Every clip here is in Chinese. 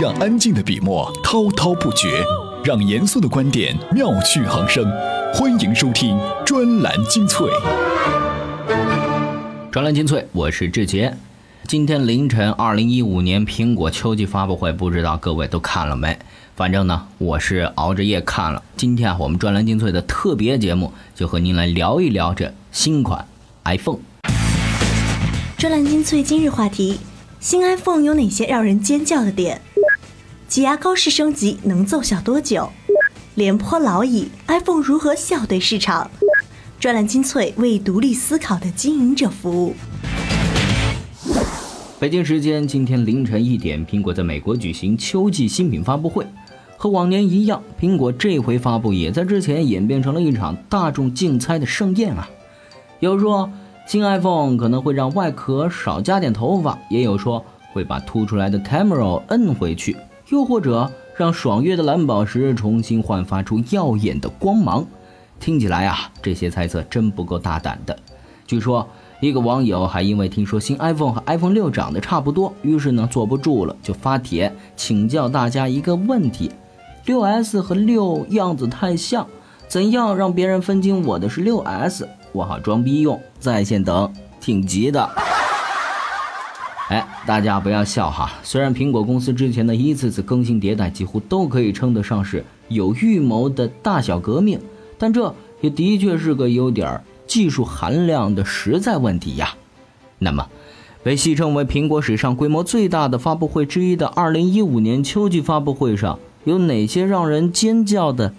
让安静的笔墨滔滔不绝，让严肃的观点妙趣横生。欢迎收听专栏精粹。专栏精粹，我是志杰。今天凌晨，二零一五年苹果秋季发布会，不知道各位都看了没？反正呢，我是熬着夜看了。今天啊，我们专栏精粹的特别节目，就和您来聊一聊这新款 iPhone。专栏精粹今日话题：新 iPhone 有哪些让人尖叫的点？挤压高式升级能奏效多久？廉颇老矣，iPhone 如何笑对市场？专栏精粹为独立思考的经营者服务。北京时间今天凌晨一点，苹果在美国举行秋季新品发布会。和往年一样，苹果这回发布也在之前演变成了一场大众竞猜的盛宴啊！有说新 iPhone 可能会让外壳少加点头发，也有说会把凸出来的 camera 摁回去，又或者让爽约的蓝宝石重新焕发出耀眼的光芒。听起来啊，这些猜测真不够大胆的。据说一个网友还因为听说新 iPhone 和 iPhone 六长得差不多，于是呢坐不住了，就发帖请教大家一个问题。六 S 和六样子太像，怎样让别人分清我的是六 S？我好装逼用。在线等，挺急的。哎，大家不要笑哈。虽然苹果公司之前的一次次更新迭代几乎都可以称得上是有预谋的大小革命，但这也的确是个有点技术含量的实在问题呀。那么，被戏称为苹果史上规模最大的发布会之一的2015年秋季发布会上。有哪些让人尖叫的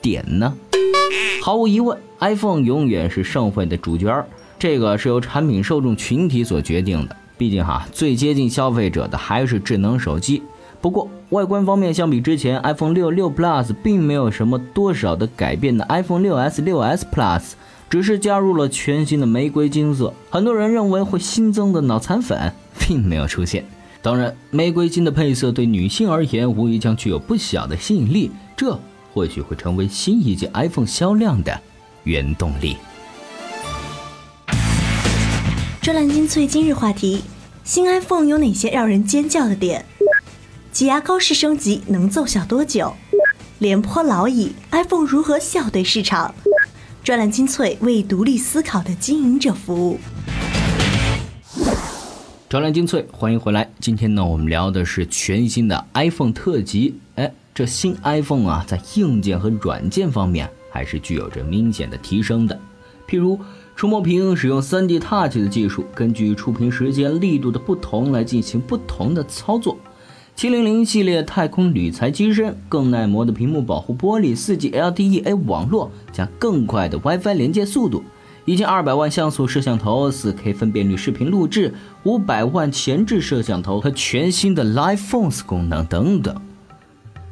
点呢？毫无疑问，iPhone 永远是盛会的主角。这个是由产品受众群体所决定的。毕竟哈，最接近消费者的还是智能手机。不过外观方面，相比之前 iPhone 六、六 Plus 并没有什么多少的改变的 iPhone 六 S、六 S Plus，只是加入了全新的玫瑰金色。很多人认为会新增的脑残粉并没有出现。当然，玫瑰金的配色对女性而言，无疑将具有不小的吸引力。这或许会成为新一届 iPhone 销量的原动力。专栏精粹今日话题：新 iPhone 有哪些让人尖叫的点？挤压高式升级能奏效多久？廉颇老矣，iPhone 如何笑对市场？专栏精粹为独立思考的经营者服务。专栏精粹，欢迎回来。今天呢，我们聊的是全新的 iPhone 特辑。哎，这新 iPhone 啊，在硬件和软件方面还是具有着明显的提升的。譬如，触摸屏使用 3D Touch 的技术，根据触屏时间、力度的不同来进行不同的操作。700系列太空铝材机身，更耐磨的屏幕保护玻璃，4G LTE-A 网络加更快的 WiFi 连接速度。一千二百万像素摄像头、四 K 分辨率视频录制、五百万前置摄像头和全新的 Live Phones 功能等等，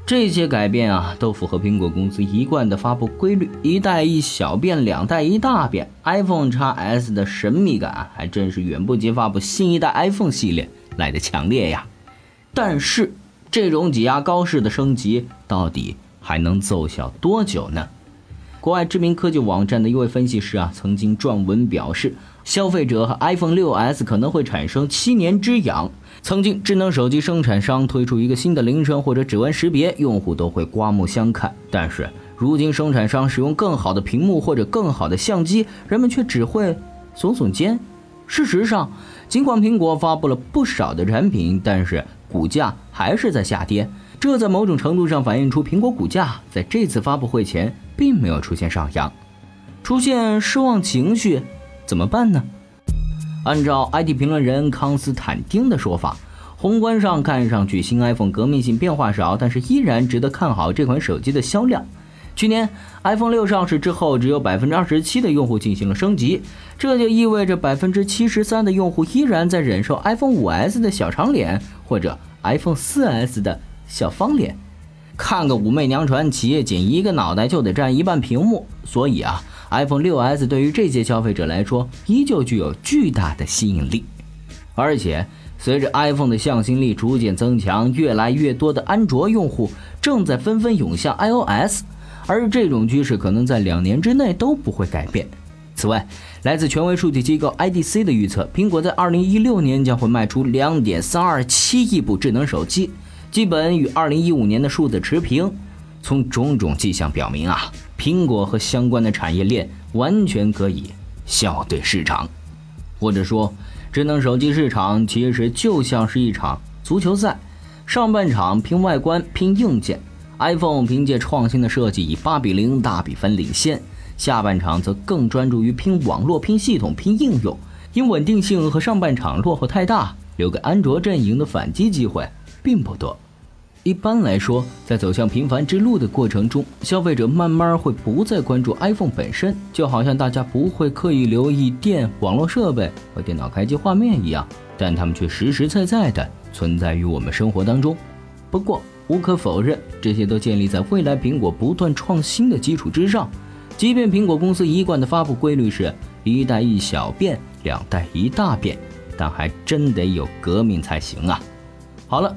这些改变啊，都符合苹果公司一贯的发布规律：一代一小变，两代一大变。iPhone X S 的神秘感还真是远不及发布新一代 iPhone 系列来的强烈呀。但是，这种挤压高式的升级到底还能奏效多久呢？国外知名科技网站的一位分析师啊，曾经撰文表示，消费者和 iPhone 6s 可能会产生七年之痒。曾经智能手机生产商推出一个新的铃声或者指纹识别，用户都会刮目相看。但是如今生产商使用更好的屏幕或者更好的相机，人们却只会耸耸肩。事实上，尽管苹果发布了不少的产品，但是股价还是在下跌。这在某种程度上反映出苹果股价在这次发布会前并没有出现上扬，出现失望情绪，怎么办呢？按照 IT 评论人康斯坦丁的说法，宏观上看上去新 iPhone 革命性变化少，但是依然值得看好这款手机的销量。去年 iPhone 六上市之后，只有百分之二十七的用户进行了升级，这就意味着百分之七十三的用户依然在忍受 iPhone 五 S 的小长脸或者 iPhone 四 S 的。小方脸，看个武媚娘传奇，仅一个脑袋就得占一半屏幕，所以啊，iPhone 6s 对于这些消费者来说，依旧具有巨大的吸引力。而且，随着 iPhone 的向心力逐渐增强，越来越多的安卓用户正在纷纷涌向 iOS，而这种趋势可能在两年之内都不会改变。此外，来自权威数据机构 IDC 的预测，苹果在2016年将会卖出2.327亿部智能手机。基本与2015年的数字持平。从种种迹象表明啊，苹果和相关的产业链完全可以笑对市场，或者说，智能手机市场其实就像是一场足球赛，上半场拼外观、拼硬件，iPhone 凭借创新的设计以八比零大比分领先；下半场则更专注于拼网络、拼系统、拼应用，因稳定性和上半场落后太大，留给安卓阵营的反击机会并不多。一般来说，在走向平凡之路的过程中，消费者慢慢会不再关注 iPhone 本身，就好像大家不会刻意留意电、网络设备和电脑开机画面一样，但它们却实实在在的存在于我们生活当中。不过，无可否认，这些都建立在未来苹果不断创新的基础之上。即便苹果公司一贯的发布规律是一代一小变，两代一大变，但还真得有革命才行啊！好了。